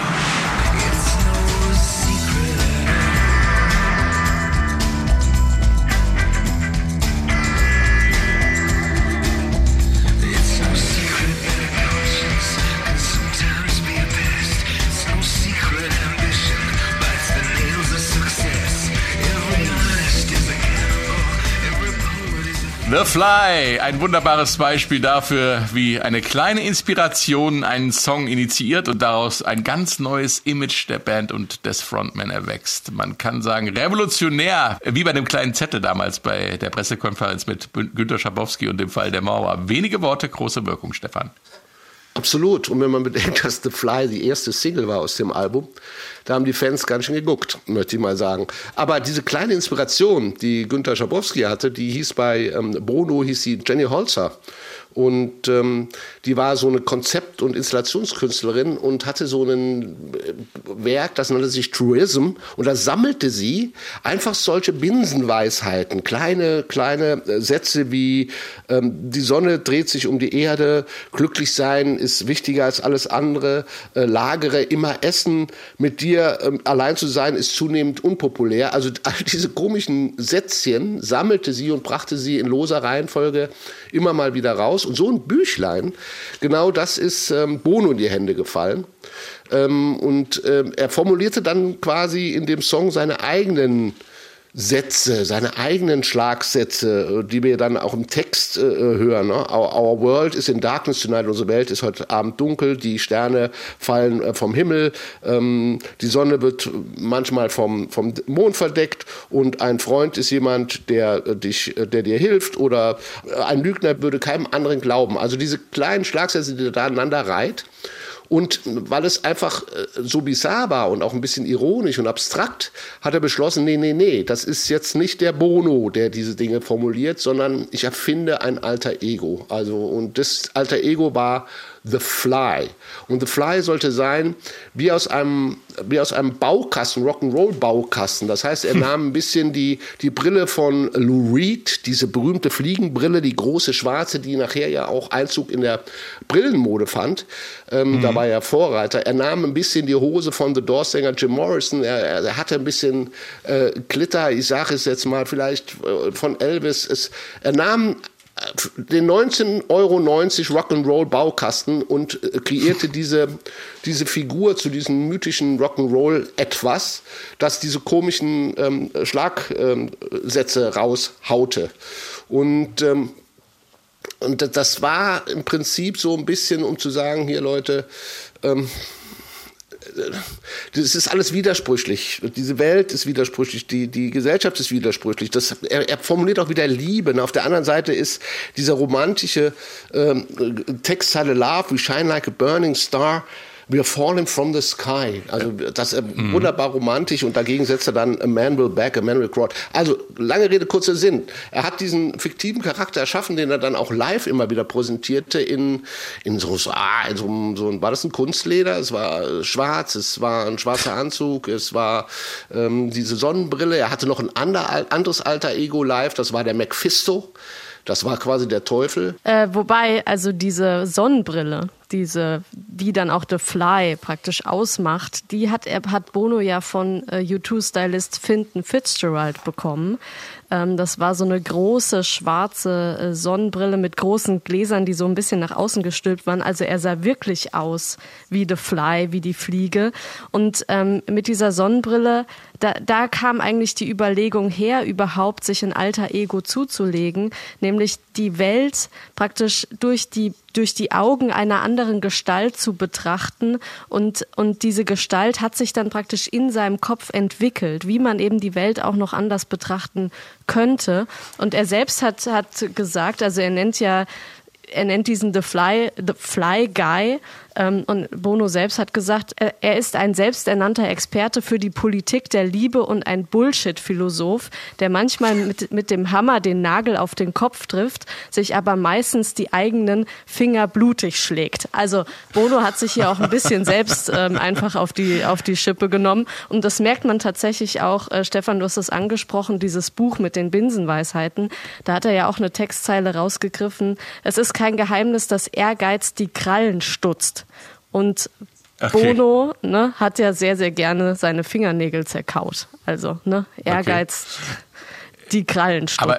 The Fly, ein wunderbares Beispiel dafür, wie eine kleine Inspiration einen Song initiiert und daraus ein ganz neues Image der Band und des Frontman erwächst. Man kann sagen, revolutionär, wie bei dem kleinen Zettel damals bei der Pressekonferenz mit Günter Schabowski und dem Fall der Mauer. Wenige Worte, große Wirkung, Stefan. Absolut. Und wenn man bedenkt, dass The Fly die erste Single war aus dem Album, da haben die Fans ganz schön geguckt, möchte ich mal sagen. Aber diese kleine Inspiration, die Günter Schabowski hatte, die hieß bei ähm, Bono, hieß sie Jenny Holzer. Und ähm, die war so eine Konzept- und Installationskünstlerin und hatte so ein äh, Werk, das nannte sich Truism. Und da sammelte sie einfach solche Binsenweisheiten, kleine, kleine äh, Sätze wie ähm, die Sonne dreht sich um die Erde, glücklich sein ist wichtiger als alles andere, äh, lagere immer Essen, mit dir ähm, allein zu sein ist zunehmend unpopulär. Also all diese komischen Sätzchen sammelte sie und brachte sie in loser Reihenfolge immer mal wieder raus. Und so ein Büchlein, genau das ist ähm, Bono in die Hände gefallen. Ähm, und ähm, er formulierte dann quasi in dem Song seine eigenen Sätze, seine eigenen Schlagsätze, die wir dann auch im Text äh, hören. Ne? Our, our, world is in darkness tonight. Unsere Welt ist heute Abend dunkel. Die Sterne fallen äh, vom Himmel. Ähm, die Sonne wird manchmal vom, vom Mond verdeckt. Und ein Freund ist jemand, der äh, dich, äh, der dir hilft. Oder äh, ein Lügner würde keinem anderen glauben. Also diese kleinen Schlagsätze, die da aneinander reiht. Und weil es einfach äh, so bizarr war und auch ein bisschen ironisch und abstrakt, hat er beschlossen, nee, nee, nee, das ist jetzt nicht der Bono, der diese Dinge formuliert, sondern ich erfinde ein alter Ego. Also, und das alter Ego war The Fly. Und The Fly sollte sein wie aus einem, wie aus einem Baukasten, Rock'n'Roll-Baukasten. Das heißt, er nahm ein bisschen die, die Brille von Lou Reed, diese berühmte Fliegenbrille, die große schwarze, die nachher ja auch Einzug in der Brillenmode fand. Ähm, mhm. Da war er Vorreiter. Er nahm ein bisschen die Hose von The Doors-Sänger Jim Morrison. Er, er, hatte ein bisschen äh, Glitter, ich sage es jetzt mal vielleicht äh, von Elvis. Es, er nahm den 19,90 Euro Rock'n'Roll Baukasten und äh, kreierte diese, diese Figur zu diesem mythischen Rock'n'Roll etwas, das diese komischen ähm, Schlagsätze ähm, raushaute. Und, ähm, und das war im Prinzip so ein bisschen, um zu sagen, hier Leute, ähm, das ist alles widersprüchlich. Diese Welt ist widersprüchlich, die, die Gesellschaft ist widersprüchlich. Das, er, er formuliert auch wieder Liebe. Und auf der anderen Seite ist dieser romantische ähm, Textzeile Love, we shine like a burning star. We're falling from the sky. Also das ist mhm. wunderbar romantisch und dagegen setzt er dann A Man Will Back, A Man Will Crawl. Also lange Rede, kurzer Sinn. Er hat diesen fiktiven Charakter erschaffen, den er dann auch live immer wieder präsentierte in, in so, ah, in so, so war das ein Kunstleder? Es war schwarz, es war ein schwarzer Anzug, es war ähm, diese Sonnenbrille. Er hatte noch ein anderes alter Ego live, das war der Mephisto. Das war quasi der Teufel. Äh, wobei, also diese Sonnenbrille, diese, die dann auch The Fly praktisch ausmacht, die hat, hat Bono ja von äh, U2-Stylist Finton Fitzgerald bekommen. Ähm, das war so eine große schwarze äh, Sonnenbrille mit großen Gläsern, die so ein bisschen nach außen gestülpt waren. Also er sah wirklich aus wie The Fly, wie die Fliege. Und ähm, mit dieser Sonnenbrille, da, da kam eigentlich die Überlegung her, überhaupt sich ein alter Ego zuzulegen, nämlich die Welt praktisch durch die durch die Augen einer anderen Gestalt zu betrachten und, und diese Gestalt hat sich dann praktisch in seinem Kopf entwickelt, wie man eben die Welt auch noch anders betrachten könnte. Und er selbst hat, hat gesagt, also er nennt ja er nennt diesen The Fly, The Fly Guy. Ähm, und Bono selbst hat gesagt, er, er ist ein selbsternannter Experte für die Politik der Liebe und ein Bullshit-Philosoph, der manchmal mit, mit dem Hammer den Nagel auf den Kopf trifft, sich aber meistens die eigenen Finger blutig schlägt. Also Bono hat sich hier auch ein bisschen selbst ähm, einfach auf die, auf die Schippe genommen. Und das merkt man tatsächlich auch, äh, Stefan, du hast es angesprochen, dieses Buch mit den Binsenweisheiten. Da hat er ja auch eine Textzeile rausgegriffen. Es ist kein Geheimnis, dass Ehrgeiz die Krallen stutzt. Und okay. Bono ne, hat ja sehr, sehr gerne seine Fingernägel zerkaut. Also, ne, Ehrgeiz okay. die Krallen stutzt. Aber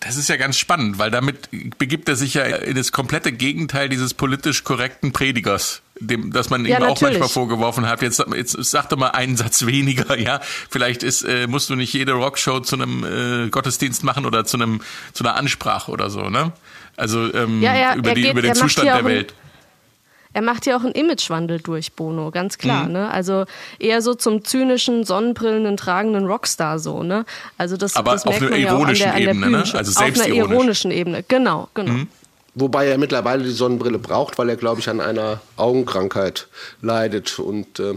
das ist ja ganz spannend, weil damit begibt er sich ja in das komplette Gegenteil dieses politisch korrekten Predigers, dem, dass man ja, ihm auch manchmal vorgeworfen hat. Jetzt, jetzt sag doch mal einen Satz weniger, ja. Vielleicht ist, äh, musst du nicht jede Rockshow zu einem äh, Gottesdienst machen oder zu einem zu einer Ansprache oder so, ne? Also ähm, ja, ja, über, die, geht, über den Zustand der Welt. Er macht ja auch einen Imagewandel durch Bono, ganz klar. Mhm. Ne? Also eher so zum zynischen, Sonnenbrillenden tragenden Rockstar so. Ne? Also das, Aber das auf einer ironischen ja Ebene, ne? also Auf einer ironischen Ebene, genau, genau. Mhm. Wobei er mittlerweile die Sonnenbrille braucht, weil er, glaube ich, an einer Augenkrankheit leidet und äh,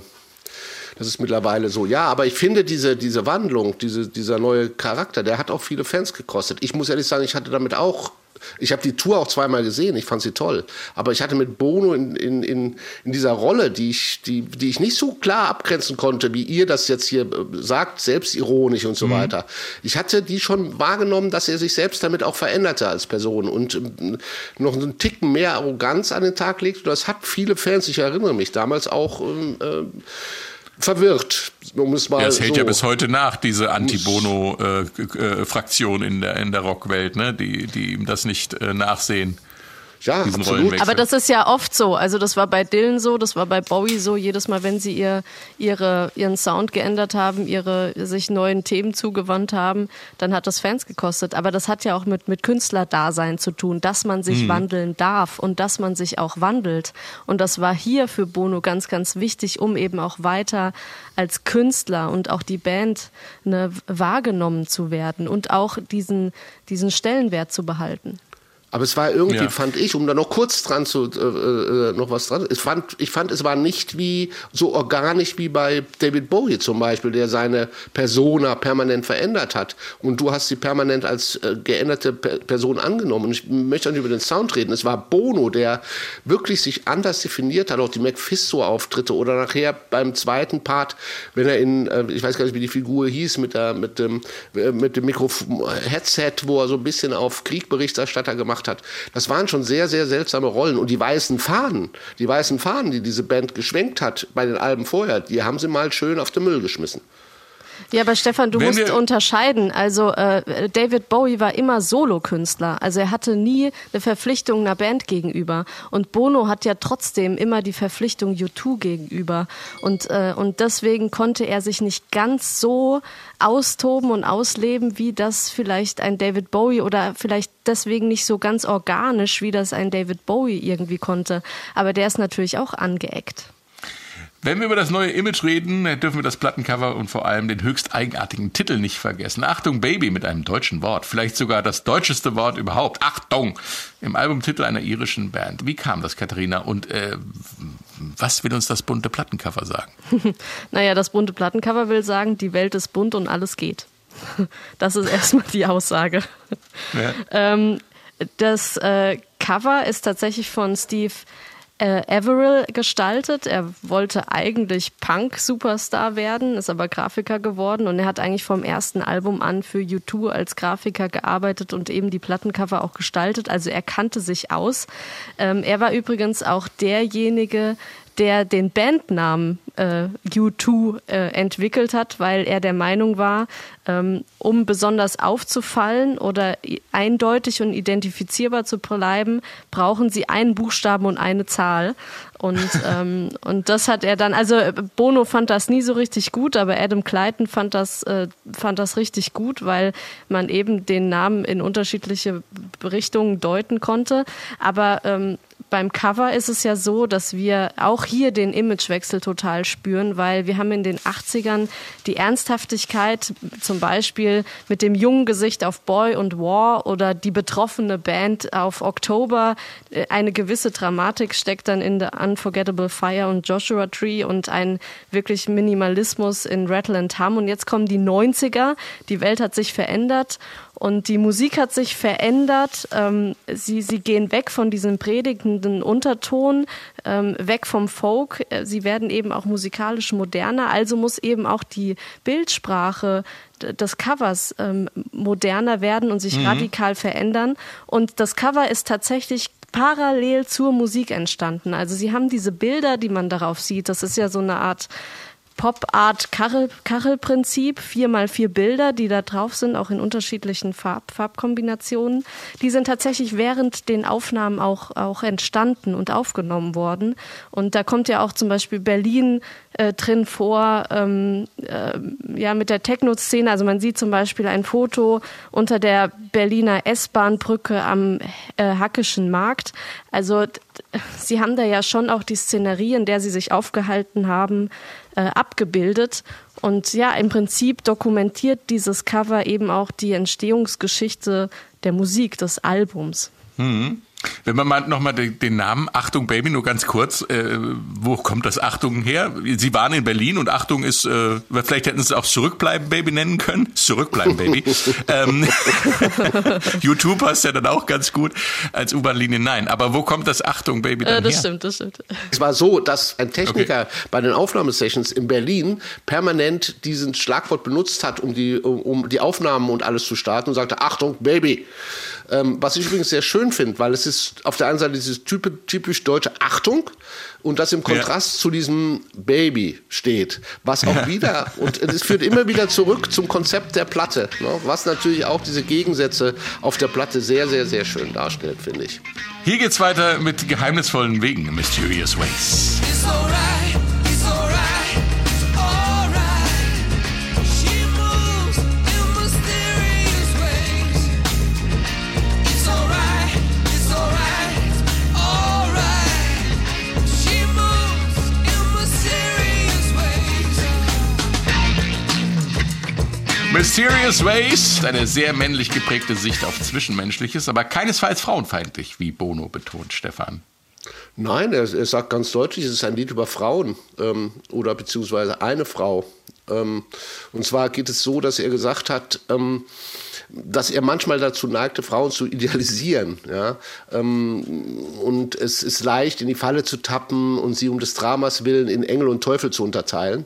Das ist mittlerweile so. Ja, aber ich finde diese, diese Wandlung, diese, dieser neue Charakter, der hat auch viele Fans gekostet. Ich muss ehrlich sagen, ich hatte damit auch ich habe die Tour auch zweimal gesehen, ich fand sie toll. Aber ich hatte mit Bono in, in, in, in dieser Rolle, die ich, die, die ich nicht so klar abgrenzen konnte, wie ihr das jetzt hier äh, sagt, selbstironisch und so mhm. weiter. Ich hatte die schon wahrgenommen, dass er sich selbst damit auch veränderte als Person und ähm, noch einen Ticken mehr Arroganz an den Tag legt. Das hat viele Fans, ich erinnere mich damals auch. Ähm, äh, verwirrt, um es mal ja, es hält so. ja bis heute nach, diese Anti-Bono-Fraktion äh, äh, in der, in der Rockwelt, ne? die, die ihm das nicht äh, nachsehen. Ja, absolut. Aber das ist ja oft so. Also das war bei Dylan so, das war bei Bowie so. Jedes Mal, wenn sie ihr, ihre, ihren Sound geändert haben, ihre sich neuen Themen zugewandt haben, dann hat das Fans gekostet. Aber das hat ja auch mit, mit Künstlerdasein zu tun, dass man sich mhm. wandeln darf und dass man sich auch wandelt. Und das war hier für Bono ganz, ganz wichtig, um eben auch weiter als Künstler und auch die Band ne, wahrgenommen zu werden und auch diesen, diesen Stellenwert zu behalten. Aber es war irgendwie, ja. fand ich, um da noch kurz dran zu, äh, äh, noch was dran, ich fand, ich fand, es war nicht wie, so organisch wie bei David Bowie zum Beispiel, der seine Persona permanent verändert hat. Und du hast sie permanent als äh, geänderte per Person angenommen. Und ich möchte nicht über den Sound reden. Es war Bono, der wirklich sich anders definiert hat, auch die Mephisto-Auftritte oder nachher beim zweiten Part, wenn er in, äh, ich weiß gar nicht, wie die Figur hieß, mit der, mit dem, äh, mit dem Mikro-Headset, wo er so ein bisschen auf Kriegberichterstatter gemacht gemacht hat. Das waren schon sehr, sehr seltsame Rollen. Und die weißen Fahnen, die weißen Fahnen, die diese Band geschwenkt hat bei den Alben vorher, die haben sie mal schön auf den Müll geschmissen. Ja, aber Stefan, du Wenn musst unterscheiden. Also äh, David Bowie war immer Solokünstler. Also er hatte nie eine Verpflichtung einer Band gegenüber. Und Bono hat ja trotzdem immer die Verpflichtung U2 gegenüber. Und, äh, und deswegen konnte er sich nicht ganz so austoben und ausleben, wie das vielleicht ein David Bowie oder vielleicht deswegen nicht so ganz organisch, wie das ein David Bowie irgendwie konnte. Aber der ist natürlich auch angeeckt. Wenn wir über das neue Image reden, dürfen wir das Plattencover und vor allem den höchst eigenartigen Titel nicht vergessen. Achtung Baby mit einem deutschen Wort, vielleicht sogar das deutscheste Wort überhaupt. Achtung! Im Albumtitel einer irischen Band. Wie kam das, Katharina? Und äh, was will uns das bunte Plattencover sagen? *laughs* naja, das bunte Plattencover will sagen, die Welt ist bunt und alles geht. *laughs* Das ist erstmal die Aussage. Ja. Ähm, das äh, Cover ist tatsächlich von Steve äh, Averill gestaltet. Er wollte eigentlich Punk-Superstar werden, ist aber Grafiker geworden und er hat eigentlich vom ersten Album an für U2 als Grafiker gearbeitet und eben die Plattencover auch gestaltet. Also er kannte sich aus. Ähm, er war übrigens auch derjenige, der den Bandnamen äh, U2 äh, entwickelt hat, weil er der Meinung war, ähm, um besonders aufzufallen oder eindeutig und identifizierbar zu bleiben, brauchen sie einen Buchstaben und eine Zahl. Und, *laughs* ähm, und das hat er dann, also Bono fand das nie so richtig gut, aber Adam Clayton fand das, äh, fand das richtig gut, weil man eben den Namen in unterschiedliche Richtungen deuten konnte. Aber ähm, beim Cover ist es ja so, dass wir auch hier den Imagewechsel total spüren, weil wir haben in den 80ern die Ernsthaftigkeit, zum Beispiel mit dem jungen Gesicht auf Boy und War oder die betroffene Band auf Oktober. Äh, eine gewisse Dramatik steckt dann in The Unforgettable Fire und Joshua Tree und ein wirklich Minimalismus in Rattle and Hum. Und jetzt kommen die 90er, die Welt hat sich verändert und die Musik hat sich verändert. Ähm, sie, sie gehen weg von diesem predigenden Unterton, ähm, weg vom Folk. Äh, sie werden eben auch musikalisch moderner. Also muss eben auch die Bildsprache des Covers ähm, moderner werden und sich mhm. radikal verändern. Und das Cover ist tatsächlich parallel zur Musik entstanden. Also sie haben diese Bilder, die man darauf sieht. Das ist ja so eine Art Pop-Art-Kachelprinzip, vier mal vier Bilder, die da drauf sind, auch in unterschiedlichen Farb Farbkombinationen. Die sind tatsächlich während den Aufnahmen auch, auch entstanden und aufgenommen worden. Und da kommt ja auch zum Beispiel Berlin äh, drin vor, ähm, äh, ja, mit der Techno-Szene. Also man sieht zum Beispiel ein Foto unter der Berliner S-Bahn-Brücke am äh, Hackischen Markt. Also sie haben da ja schon auch die Szenerie, in der sie sich aufgehalten haben, äh, abgebildet. Und ja, im Prinzip dokumentiert dieses Cover eben auch die Entstehungsgeschichte der Musik, des Albums. Mhm. Wenn man mal nochmal den, Namen Achtung Baby nur ganz kurz, äh, wo kommt das Achtung her? Sie waren in Berlin und Achtung ist, äh, vielleicht hätten sie es auch Zurückbleiben Baby nennen können. Zurückbleiben Baby. *laughs* ähm, *laughs* YouTube passt ja dann auch ganz gut als U-Bahn-Linie. Nein, aber wo kommt das Achtung Baby dann Äh, das her? stimmt, das stimmt. Es war so, dass ein Techniker bei den Aufnahmesessions in Berlin permanent diesen Schlagwort benutzt hat, um die, um, um die Aufnahmen und alles zu starten und sagte, Achtung, Baby. Ähm, was ich übrigens sehr schön finde, weil es ist auf der einen Seite dieses typisch, typisch deutsche Achtung und das im Kontrast zu diesem Baby steht, was auch wieder, und es führt immer wieder zurück zum Konzept der Platte, ne, was natürlich auch diese Gegensätze auf der Platte sehr, sehr, sehr schön darstellt, finde ich. Hier geht's weiter mit geheimnisvollen Wegen, Mysterious Ways. It's alright, Mysterious Ways, eine sehr männlich geprägte Sicht auf Zwischenmenschliches, aber keinesfalls frauenfeindlich, wie Bono betont, Stefan. Nein, er, er sagt ganz deutlich, es ist ein Lied über Frauen ähm, oder beziehungsweise eine Frau. Ähm, und zwar geht es so, dass er gesagt hat, ähm, dass er manchmal dazu neigte, Frauen zu idealisieren. Ja? Ähm, und es ist leicht, in die Falle zu tappen und sie um des Dramas willen in Engel und Teufel zu unterteilen.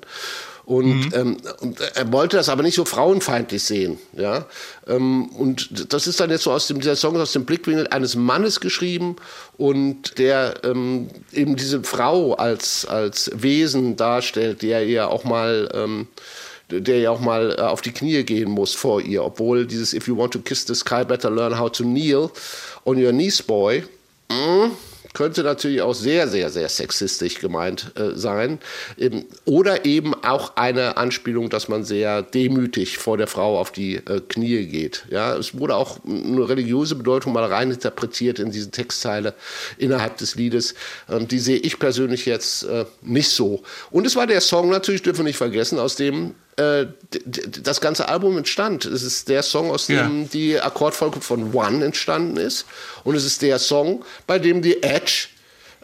Und, ähm, und er wollte das aber nicht so frauenfeindlich sehen. Ja? Ähm, und das ist dann jetzt so aus dem, dieser Song ist aus dem Blickwinkel eines Mannes geschrieben und der ähm, eben diese Frau als, als Wesen darstellt, der ja auch mal ähm, der ja auch mal äh, auf die Knie gehen muss vor ihr, obwohl dieses If you want to kiss the sky, better learn how to kneel on your knees, boy, mm, könnte natürlich auch sehr, sehr, sehr sexistisch gemeint äh, sein. Eben, oder eben auch eine Anspielung, dass man sehr demütig vor der Frau auf die äh, Knie geht. Ja, es wurde auch eine religiöse Bedeutung mal rein interpretiert in diese Textzeile innerhalb des Liedes. Ähm, die sehe ich persönlich jetzt äh, nicht so. Und es war der Song natürlich, dürfen wir nicht vergessen, aus dem äh, das ganze Album entstand. Es ist der Song, aus dem Ja. die Akkordfolge von One entstanden ist. Und es ist der Song, bei dem die Edge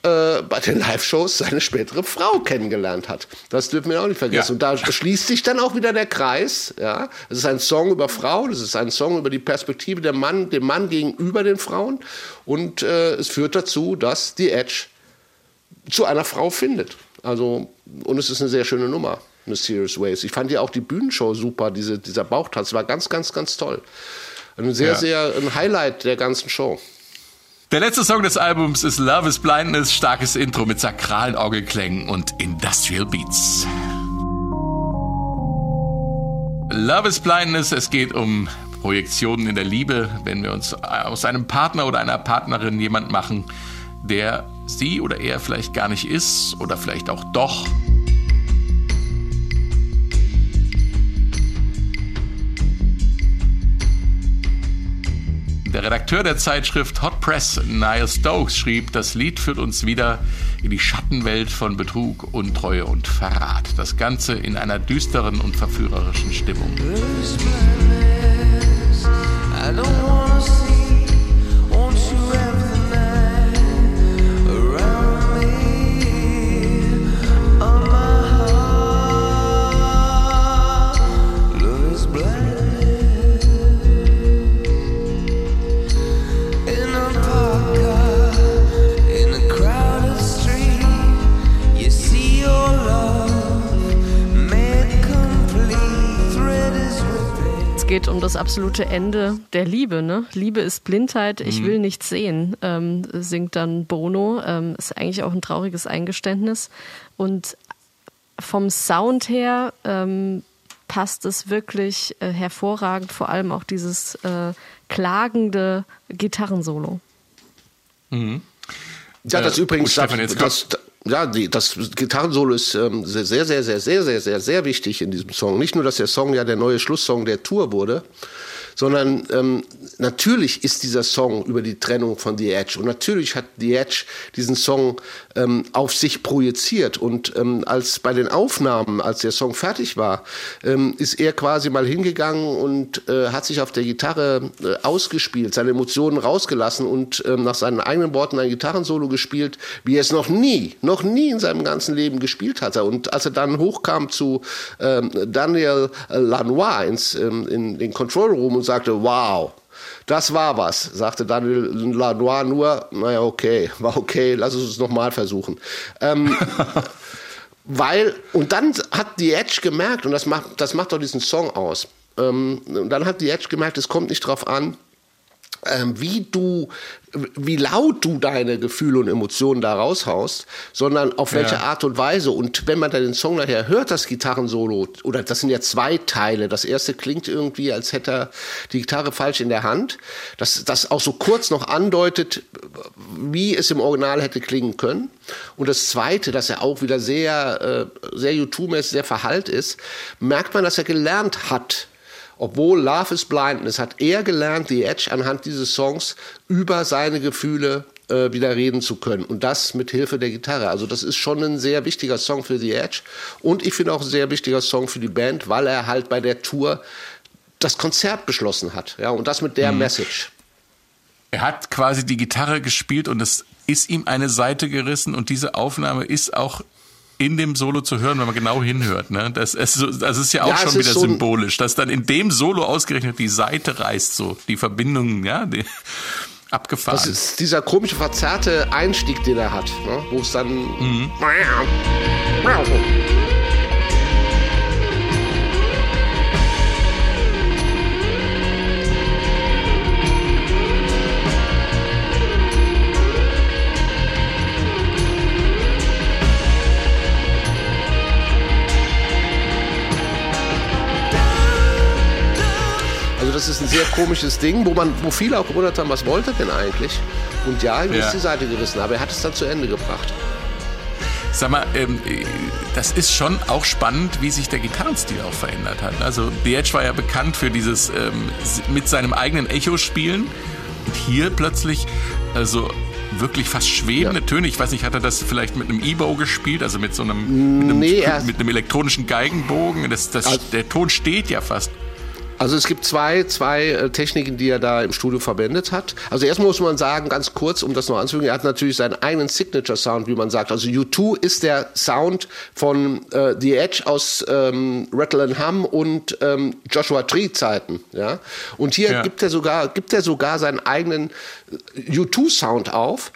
äh, bei den Live-Shows seine spätere Frau kennengelernt hat. Das dürfen wir auch nicht vergessen. Ja. Und da schließt sich dann auch wieder der Kreis. Ja, es ist ein Song über Frauen, es ist ein Song über die Perspektive der Mann, dem Mann gegenüber den Frauen. Und äh, es führt dazu, dass die Edge zu einer Frau findet. Also, und es ist eine sehr schöne Nummer, Mysterious Ways. Ich fand ja auch die Bühnenshow super, diese, dieser Bauchtanz war ganz, ganz, ganz toll. Ein sehr, Ja. sehr ein Highlight der ganzen Show. Der letzte Song des Albums ist Love is Blindness, starkes Intro mit sakralen Orgelklängen und Industrial Beats. Love is Blindness, es geht um Projektionen in der Liebe, wenn wir uns aus einem Partner oder einer Partnerin jemand machen, der sie oder er vielleicht gar nicht ist oder vielleicht auch doch. Der Redakteur der Zeitschrift Hot Press, Niall Stokes, schrieb, das Lied führt uns wieder in die Schattenwelt von Betrug, Untreue und Verrat. Das Ganze in einer düsteren und verführerischen Stimmung. I don't wanna see, um das absolute Ende der Liebe. Ne? Liebe ist Blindheit, ich will nichts sehen, ähm, singt dann Bono. Ähm, ist eigentlich auch ein trauriges Eingeständnis. Und vom Sound her ähm, passt es wirklich äh, hervorragend, vor allem auch dieses äh, klagende Gitarrensolo. Ja, das Äh, übrigens, oh, Stefan, das, jetzt das, ja, die, das Gitarrensolo ist ähm, sehr, sehr, sehr, sehr, sehr, sehr, sehr wichtig in diesem Song. Nicht nur, dass der Song ja der neue Schlusssong der Tour wurde, sondern ähm, natürlich ist dieser Song über die Trennung von The Edge und natürlich hat The Edge diesen Song ähm, auf sich projiziert und ähm, als bei den Aufnahmen, als der Song fertig war, ähm, ist er quasi mal hingegangen und äh, hat sich auf der Gitarre äh, ausgespielt, seine Emotionen rausgelassen und ähm, nach seinen eigenen Worten ein Gitarrensolo gespielt, wie er es noch nie, noch nie in seinem ganzen Leben gespielt hatte. Und als er dann hochkam zu ähm, Daniel Lanois ins, ähm, in den Control Room und sagte, wow, das war was, sagte Daniel Lanois nur, naja, okay, *laughs* war okay, lass uns es nochmal versuchen. Ähm, *laughs* weil, und dann hat die Edge gemerkt, und das macht, das macht doch diesen Song aus, ähm, und dann hat die Edge gemerkt, es kommt nicht drauf an, wie du, wie laut du deine Gefühle und Emotionen da raushaust, sondern auf welche Ja. Art und Weise. Und wenn man dann den Song nachher hört, das Gitarrensolo, oder das sind ja zwei Teile. Das erste klingt irgendwie, als hätte er die Gitarre falsch in der Hand. Das, das auch so kurz noch andeutet, wie es im Original hätte klingen können. Und das zweite, dass er auch wieder sehr, äh, sehr YouTube-mäßig, sehr verhallt ist, merkt man, dass er gelernt hat, obwohl Love is Blindness hat er gelernt, die Edge anhand dieses Songs über seine Gefühle äh, wieder reden zu können. Und das mit Hilfe der Gitarre. Also das ist schon ein sehr wichtiger Song für The Edge. Und ich finde auch ein sehr wichtiger Song für die Band, weil er halt bei der Tour das Konzert beschlossen hat. Ja, und das mit der Message. Er hat quasi die Gitarre gespielt und es ist ihm eine Seite gerissen und diese Aufnahme ist auch in dem Solo zu hören, wenn man genau hinhört. Ne? Das, ist so, das ist ja auch Ja, es schon wieder so symbolisch, dass dann in dem Solo ausgerechnet die Seite reißt, so die Verbindungen, ja, die, *laughs* abgefahren. Das ist dieser komische, verzerrte Einstieg, den er hat, ne? wo es dann. Also das ist ein sehr komisches Ding, wo man, wo viele auch gewundert haben, was wollte er denn eigentlich? Und ja, ihm Ja. ist die Seite gerissen, aber er hat es dann zu Ende gebracht. Sag mal, ähm, äh, das ist schon auch spannend, wie sich der Gitarrenstil auch verändert hat. Also The Edge war ja bekannt für dieses ähm, mit seinem eigenen Echo spielen und hier plötzlich also wirklich fast schwebende Ja. Töne. Ich weiß nicht, hat er das vielleicht mit einem E-Bow gespielt, also mit so einem, mit einem, Nee, mit einem elektronischen Geigenbogen? Das, das, Also- der Ton steht ja fast. Also es gibt zwei, zwei äh, Techniken, die er da im Studio verwendet hat. Also erstmal muss man sagen, ganz kurz, um das noch anzufügen, er hat natürlich seinen eigenen Signature-Sound, wie man sagt. Also U2 ist der Sound von äh, The Edge aus ähm, Rattle and Hum und ähm, Joshua Tree-Zeiten. Ja? Und hier Ja. gibt er sogar, gibt er sogar seinen eigenen äh, U2-Sound auf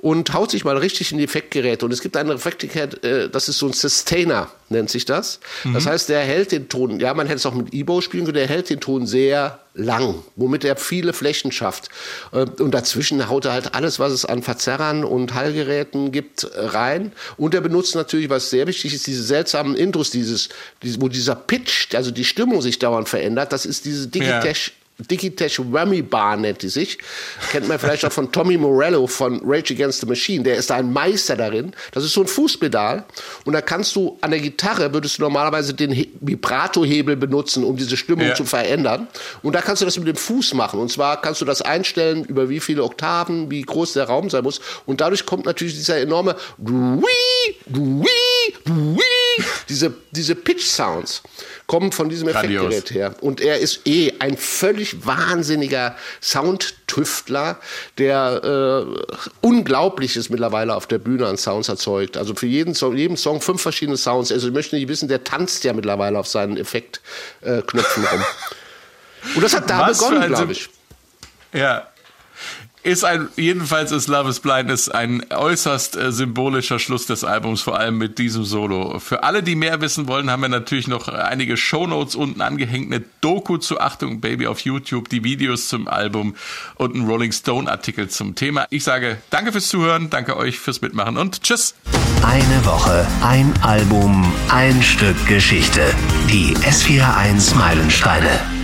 und haut sich mal richtig in die Effektgeräte. Und es gibt einen Effektgerät, äh, das ist so ein Sustainer, nennt sich das. Das heißt, der hält den Ton, ja, man hätte es auch mit E-Bow spielen können, der hält den Ton sehr lang, womit er viele Flächen schafft. Äh, Und dazwischen haut er halt alles, was es an Verzerrern und Hallgeräten gibt, rein. Und er benutzt natürlich, was sehr wichtig ist, diese seltsamen Intros, dieses, wo dieser Pitch, also die Stimmung sich dauernd verändert. Das ist diese Digitash Digitesh Whammy Bar nennt die sich. Kennt man vielleicht auch von Tommy Morello von Rage Against the Machine. Der ist da ein Meister darin. Das ist so ein Fußpedal. Und da kannst du an der Gitarre würdest du normalerweise den He- Vibrato-Hebel benutzen, um diese Stimmung Ja. zu verändern. Und da kannst du das mit dem Fuß machen. Und zwar kannst du das einstellen, über wie viele Oktaven, wie groß der Raum sein muss. Und dadurch kommt natürlich dieser enorme Dui, Dui, Dui, diese, diese Pitch-Sounds kommen von diesem Grandios. Effektgerät her. Und er ist eh ein völlig wahnsinniger Soundtüftler, der äh, Unglaubliches mittlerweile auf der Bühne an Sounds erzeugt. Also für jeden Song, jedem Song fünf verschiedene Sounds. Also ich möchte nicht wissen, der tanzt ja mittlerweile auf seinen Effektknöpfen äh, rum. Und das hat da Was begonnen, glaube ich. Ja. Ist ein, jedenfalls ist Love is Blind ist ein äußerst äh, symbolischer Schluss des Albums, vor allem mit diesem Solo. Für alle, die mehr wissen wollen, haben wir natürlich noch einige Shownotes unten angehängt, eine Doku zu Achtung Baby auf YouTube, die Videos zum Album und ein Rolling Stone Artikel zum Thema. Ich sage danke fürs Zuhören, danke euch fürs Mitmachen und tschüss. Eine Woche, ein Album, ein Stück Geschichte. Die S41 Meilensteine.